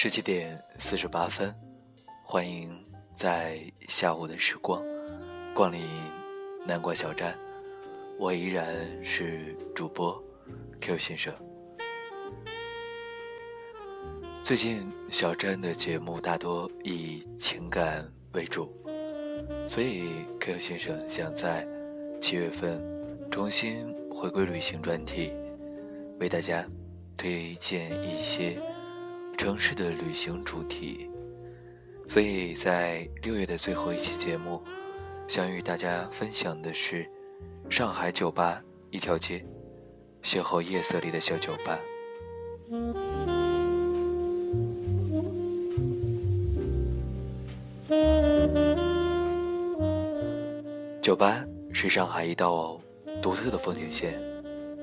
十七点四十八分，欢迎在下午的时光光临南瓜小站，我依然是主播 Q 先生。最近小站的节目大多以情感为主，所以 Q 先生想在七月份重新回归旅行专题，为大家推荐一些。城市的旅行主题，所以在六月的最后一期节目，想与大家分享的是上海酒吧一条街，邂逅夜色里的小酒吧。酒吧是上海一道独特的风景线，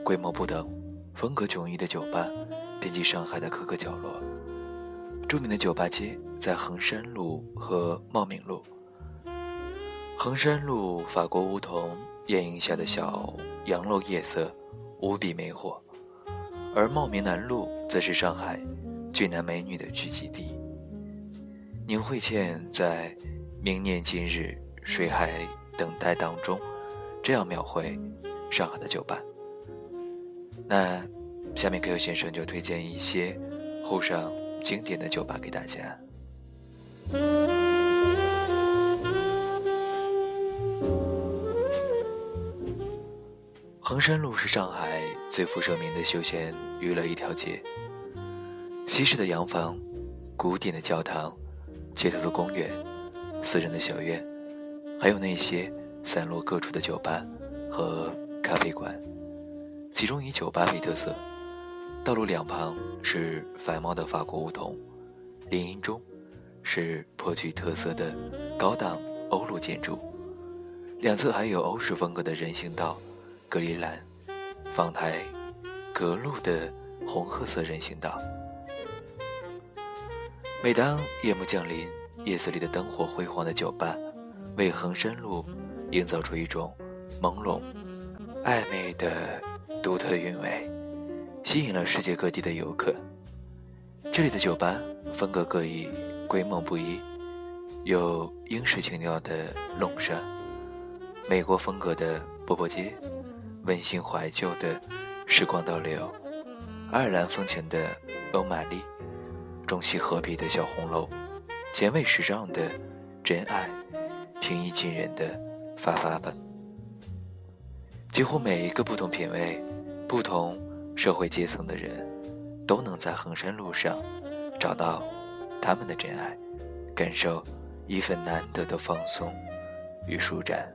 规模不等、风格迥异的酒吧遍及上海的各个角落。著名的酒吧街在衡山路和茂名路。衡山路法国梧桐掩映下的小洋楼夜色无比魅惑，而茂名南路则是上海俊男美女的聚集地。宁慧倩在《明年今日谁还等待》当中这样描绘上海的酒吧。那下面 Q 先生就推荐一些沪上。经典的酒吧给大家。衡山路是上海最负盛名的休闲娱乐一条街。西式的洋房、古典的教堂、街头的公园、私人的小院，还有那些散落各处的酒吧和咖啡馆，其中以酒吧为特色。道路两旁是繁茂的法国梧桐，林荫中是颇具特色的高档欧陆建筑，两侧还有欧式风格的人行道、格里兰、坊台、隔路的红褐色人行道。每当夜幕降临，夜色里的灯火辉煌的酒吧，为恒山路营造出一种朦胧、暧昧的独特韵味。吸引了世界各地的游客。这里的酒吧风格各异，规模不一，有英式情调的龙沙，美国风格的波波街，温馨怀旧的时光倒流，爱尔兰风情的欧玛丽，中西合璧的小红楼，前卫时尚的真爱，平易近人的发发吧。几乎每一个不同品味、不同。社会阶层的人，都能在衡山路上找到他们的真爱，感受一份难得的放松与舒展。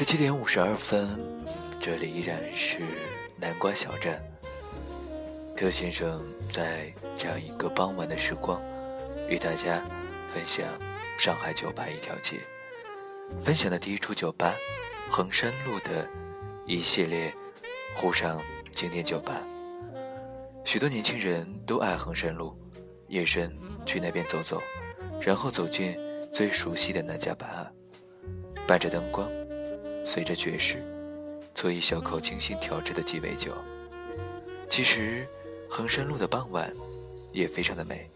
十七点五十二分，这里依然是。南瓜小站，柯先生在这样一个傍晚的时光，与大家分享上海酒吧一条街。分享的第一处酒吧，衡山路的一系列沪上经典酒吧。许多年轻人都爱衡山路，夜深去那边走走，然后走进最熟悉的那家吧，伴着灯光，随着爵士。做一小口精心调制的鸡尾酒。其实，衡山路的傍晚也非常的美。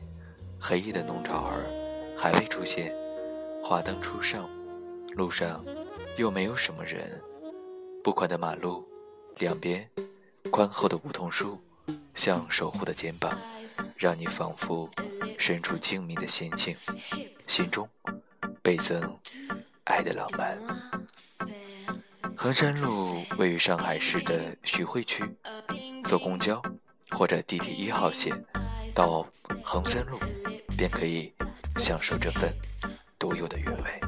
黑夜的弄潮儿还未出现，华灯初上，路上又没有什么人。不宽的马路，两边宽厚的梧桐树，像守护的肩膀，让你仿佛身处静谧的仙境，心中倍增爱的浪漫。衡山路位于上海市的徐汇区，坐公交或者地铁一号线到衡山路，便可以享受这份独有的韵味。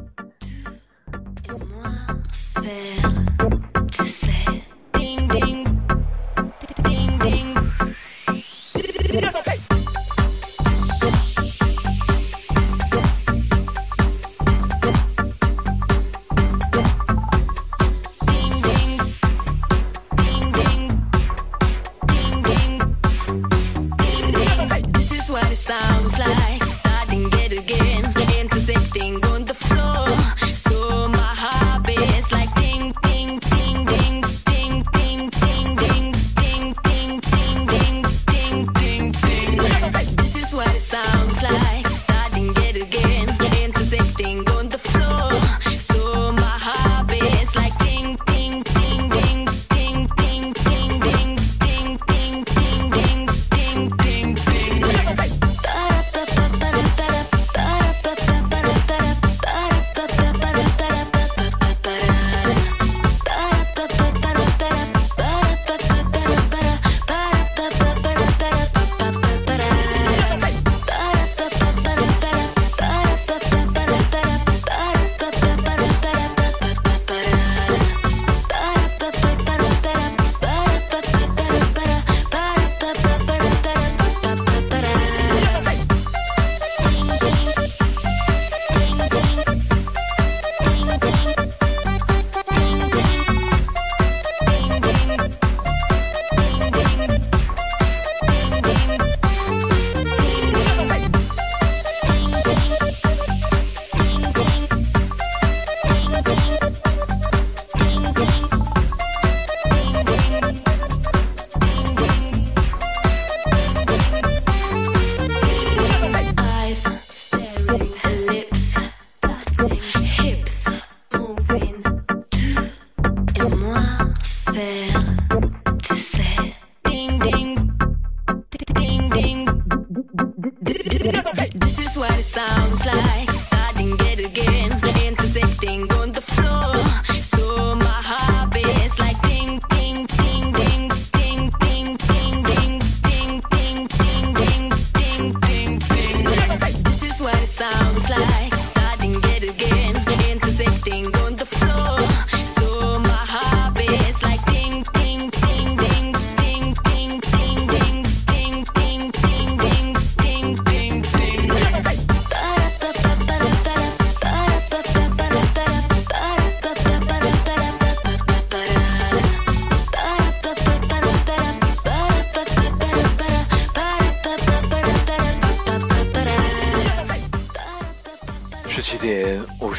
faire.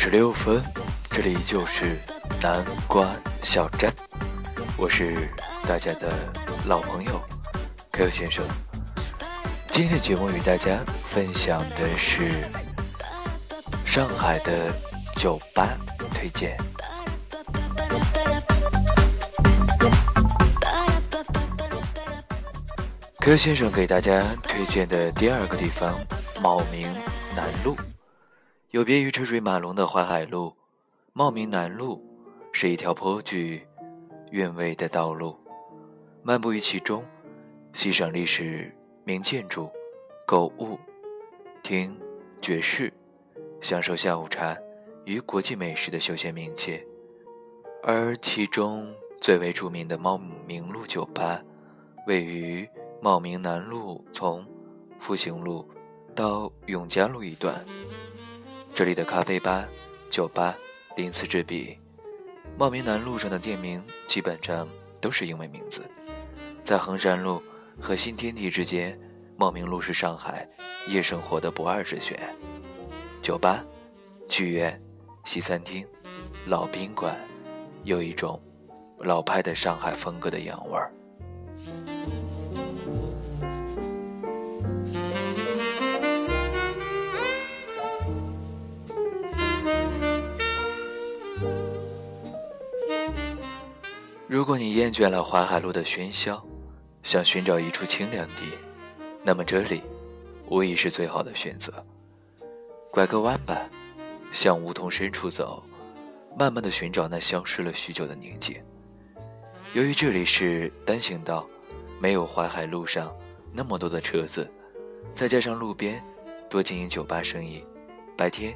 十六分，这里就是南瓜小站，我是大家的老朋友 Q 先生。今天的节目与大家分享的是上海的酒吧推荐。Q 先生给大家推荐的第二个地方，茂名南路。有别于车水马龙的淮海路，茂名南路是一条颇具韵味的道路。漫步于其中，欣赏历史名建筑、购物、听爵士、享受下午茶与国际美食的休闲名街。而其中最为著名的茂名路酒吧，位于。茂名南路从复兴路到永嘉路一段，这里的咖啡吧、酒吧鳞次栉比。茂名南路上的店名基本上都是英文名字。在衡山路和新天地之间，茂名路是上海夜生活的不二之选。酒吧、剧院、西餐厅、老宾馆，有一种老派的上海风格的洋味儿。如果你厌倦了淮海路的喧嚣，想寻找一处清凉地，那么这里无疑是最好的选择。拐个弯吧，向梧桐深处走，慢慢的寻找那消失了许久的宁静。由于这里是单行道，没有淮海路上那么多的车子，再加上路边多经营酒吧生意，白天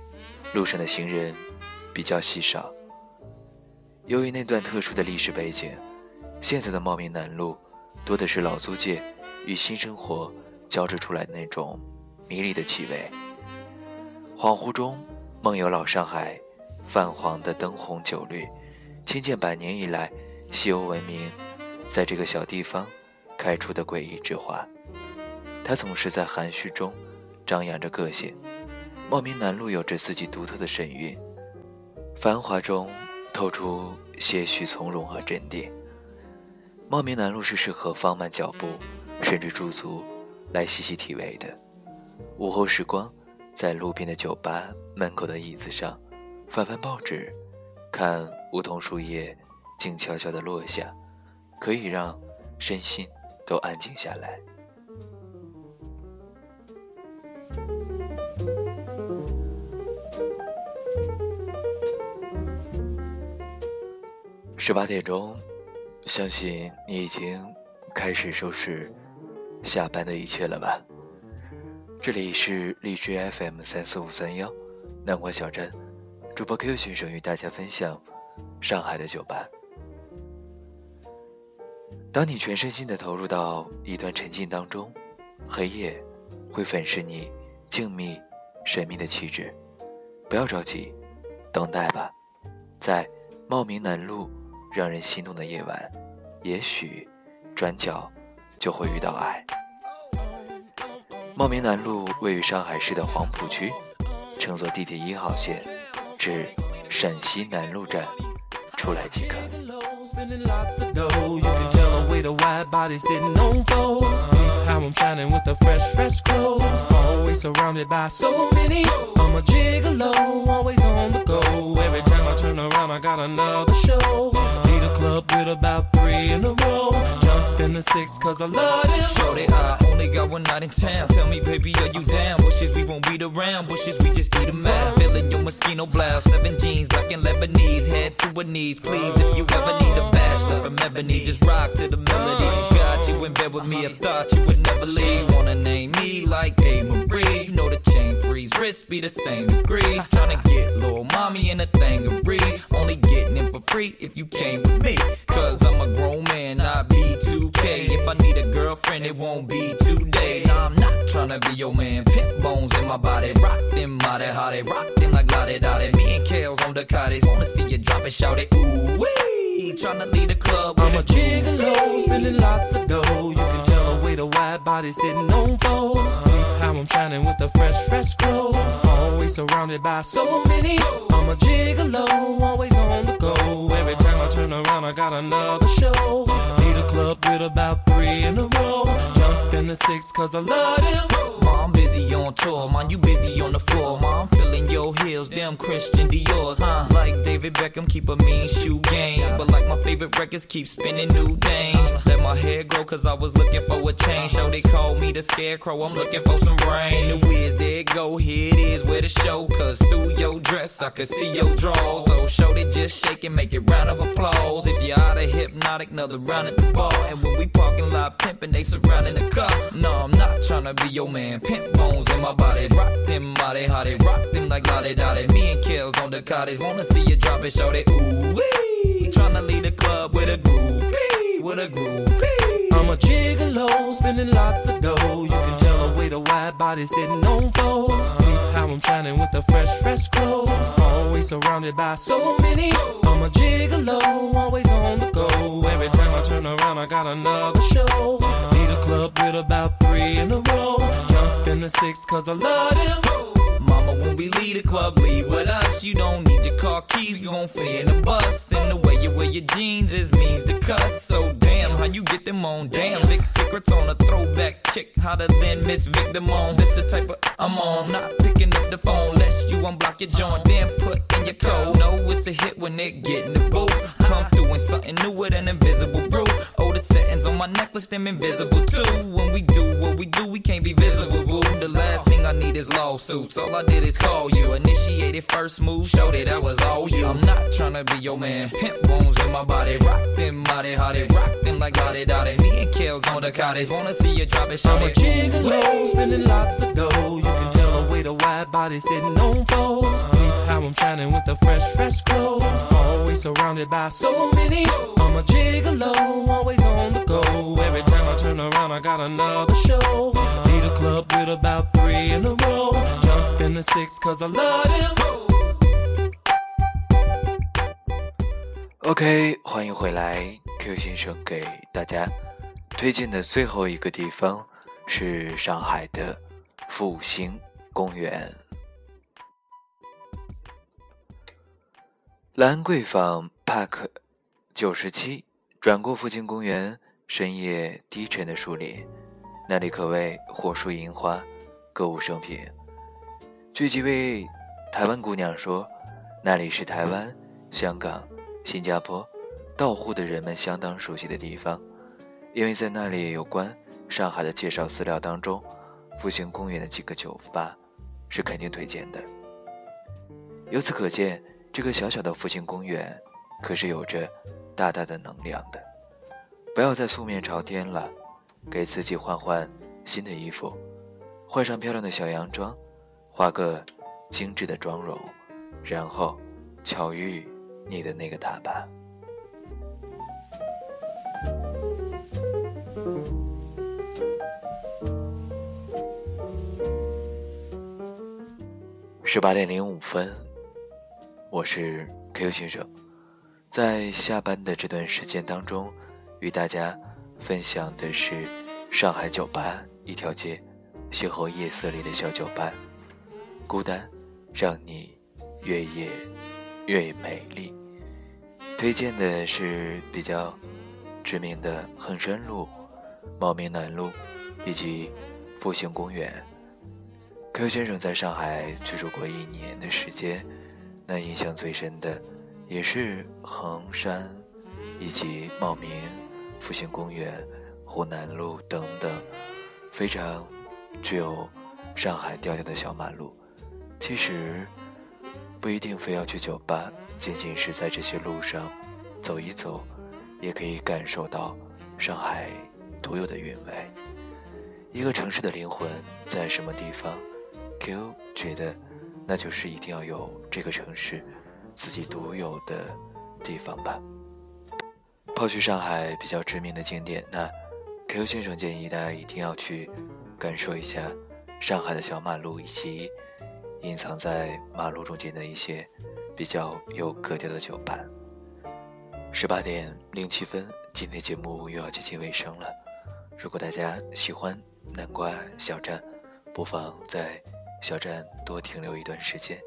路上的行人比较稀少。由于那段特殊的历史背景，现在的茂名南路多的是老租界与新生活交织出来的那种迷离的气味。恍惚中，梦游老上海，泛黄的灯红酒绿，千见百年以来西欧文明在这个小地方开出的诡异之花。它总是在含蓄中张扬着个性。茂名南路有着自己独特的神韵，繁华中。透出些许从容和镇定。茂名南路是适合放慢脚步，甚至驻足来细细体味的。午后时光，在路边的酒吧门口的椅子上，翻翻报纸，看梧桐树叶静悄悄地落下，可以让身心都安静下来。十八点钟，相信你已经开始收拾下班的一切了吧？这里是荔枝 FM 三四五三幺南瓜小镇，主播 Q 先生与大家分享上海的酒吧。当你全身心的投入到一段沉浸当中，黑夜会粉饰你静谧神秘的气质。不要着急，等待吧，在茂名南路。让人心动的夜晚，也许转角就会遇到爱。茂名南路位于上海市的黄浦区，乘坐地铁一号线至陕西南路站出来即可。Spending lots of dough. You can tell a way the wide body sitting on foes. Uh-huh. How I'm shining with the fresh, fresh clothes. Uh-huh. Always surrounded by so many. I'm a gigolo, always on the go. Every time I turn around, I got another show. Uh-huh. Need a club with about three in a row. In the six cause I love it. Shorty, I only got one night in town. Tell me, baby, are you down? Bushes, we won't beat around. Bushes, we just eat them out. Feeling your mosquito blouse. Seven jeans, black and Lebanese. Head to her knees, please. If you ever need a bachelor from Ebony, just rock to the melody. Got you in bed with me, I thought you would never leave. Wanna name me like A. Marie. You know the chain freeze, wrists be the same degrees. Tryna get little mommy in a thing of breeze. Only getting it for free if you came with me. Cause I'm a grown man, not B2K. If I need a girlfriend, it won't be today. Nah, I'm not tryna be your man. Pimp bones in my body. Rock them, body, how they rock them like la da Me and Kale's on the cottage. Wanna see you drop it, shout it. Ooh, wee. Tryna lead the club. I'm a gigolo, spending lots of dough. You can uh-huh. tell the way the wide body sitting on foes. Uh-huh. How I'm shining with the fresh, fresh clothes. Always surrounded by so many. I'm a gigolo, always on the go. Every time I turn around, I got another show. Lead a club with about three in a row. Jump in the six, cause I love them. Mom busy on tour, man, you busy on the floor. Mom feeling your heels, them Christian Dior's, huh? Like David Beckham, keep a mean shoe game. But like my favorite records, keep spinning new names. Let my hair grow, cause I was looking for a change. So they called me the scarecrow, I'm looking for some brain. The whiz, there it go, here it is, where the show. Cause through your dress, I could see your drawers. So show they just shake and make it round of applause. If you're out of hypnotic, another round at the bar. And when we parking lot pimping, they surrounding the car. No, I'm not trying to be your man. Pimp bones in my body, rock them body, how they rock them like lottie dottie. Me and Kills on the cottage, wanna see you drop it, show it. Ooh wee, tryna lead the club with a groupie, with a groupie. I'm a gigolo, spending lots of dough. You can tell the way the wide body sitting on foes. Uh-huh. How I'm shining with the fresh, fresh clothes. Uh-huh. Always surrounded by so many. I'm a gigolo, always on the go. Every time I turn around, I got another show. Uh-huh. Lead a club with about three in a row. In six, cause I love them. Mama, when we leave the club, leave with us. You don't need your car keys, you gon' flee in the bus. And the way you wear your jeans is means to cuss. So damn, how you get them on? Damn, big secrets on a throwback chick, hotter than Miss Vic Damone. This the type of I'm on, not picking up the phone. Lest you unblock your joint, then put in your code. Know it's a hit when it get in the booth. Come in something newer than invisible roof. Oh, the settings on my necklace, them invisible too. When we do what we do, we can't be visible. Boo. The last thing I need is lawsuits. All I did is call you. Initiated first move, showed it that was all you. I'm not tryna be your man. Pimp bones in my body, rock them how they rock them like lottie dottie. Me and Kills on the cottage, wanna see you drop it, show I'm a it. gigolo, spending lots of dough. You can tell the way the wide body sitting on foes. Peep how I'm shining with the fresh, fresh clothes. Always surrounded by so many. I'm a gigolo, always on the go. Every time I turn around, I got another show. Lead a club with about three in a row. Jump in the six, cause I love it. OK，欢迎回来。Q 先生给大家推荐的最后一个地方是上海的复兴公园。兰桂坊 Park 九十七，转过复兴公园，深夜低沉的树林，那里可谓火树银花，歌舞升平。据几位台湾姑娘说，那里是台湾、香港、新加坡到沪的人们相当熟悉的地方，因为在那里有关上海的介绍资料当中，复兴公园的几个酒吧是肯定推荐的。由此可见，这个小小的复兴公园可是有着大大的能量的。不要再素面朝天了，给自己换换新的衣服，换上漂亮的小洋装，画个精致的妆容，然后巧遇你的那个他吧。十八点零五分，我是 Q 先生，在下班的这段时间当中，与大家分享的是上海酒吧一条街邂逅夜色里的小酒吧，孤单让你越夜越美丽。推荐的是比较知名的衡山路、茂名南路以及复兴公园。Q 先生在上海居住过一年的时间，那印象最深的也是衡山，以及茂名、复兴公园、湖南路等等，非常具有上海调调的小马路。其实不一定非要去酒吧，仅仅是在这些路上走一走，也可以感受到上海独有的韵味。一个城市的灵魂在什么地方？Q 觉得，那就是一定要有这个城市自己独有的地方吧。抛去上海比较知名的景点，那 Q 先生建议大家一定要去感受一下上海的小马路以及隐藏在马路中间的一些比较有格调的酒吧。十八点零七分，今天节目又要接近尾声了。如果大家喜欢南瓜小站，不妨在小站多停留一段时间，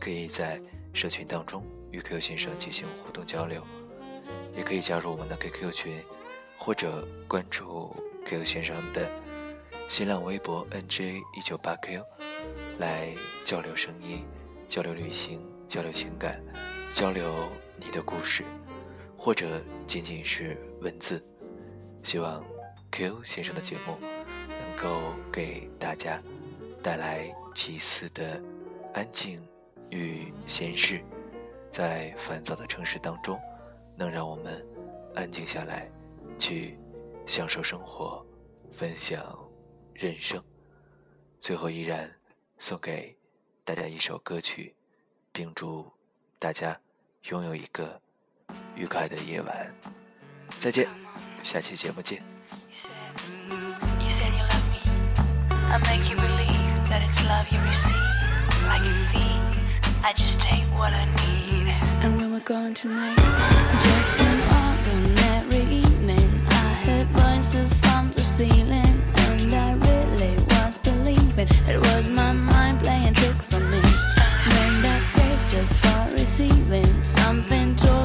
可以在社群当中与 Q 先生进行互动交流，也可以加入我们的 QQ 群，或者关注 Q 先生的新浪微博 NJ 一九八 Q，来交流声音、交流旅行、交流情感、交流你的故事，或者仅仅是文字。希望 Q 先生的节目能够给大家带来祭祀的安静与闲适，在烦躁的城市当中，能让我们安静下来，去享受生活，分享人生。最后，依然送给大家一首歌曲，并祝大家拥有一个愉快的夜晚。再见，下期节目见。That it's love you receive. Like a thief, I just take what I need. And when we're going tonight, just an ordinary evening. I heard voices from the ceiling, and I really was believing it was my mind playing tricks on me. Went upstairs just for receiving. Something told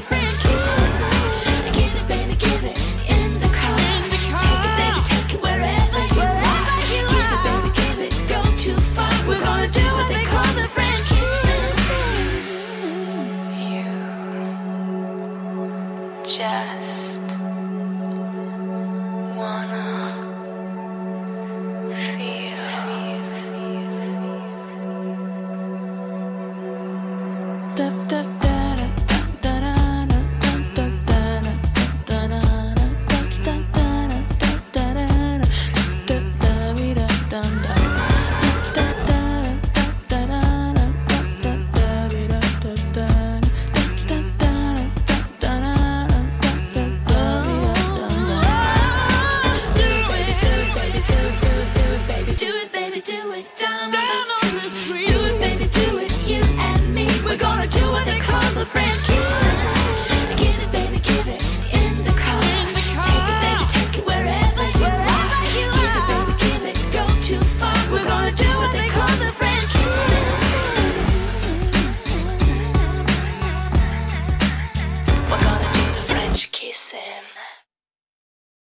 French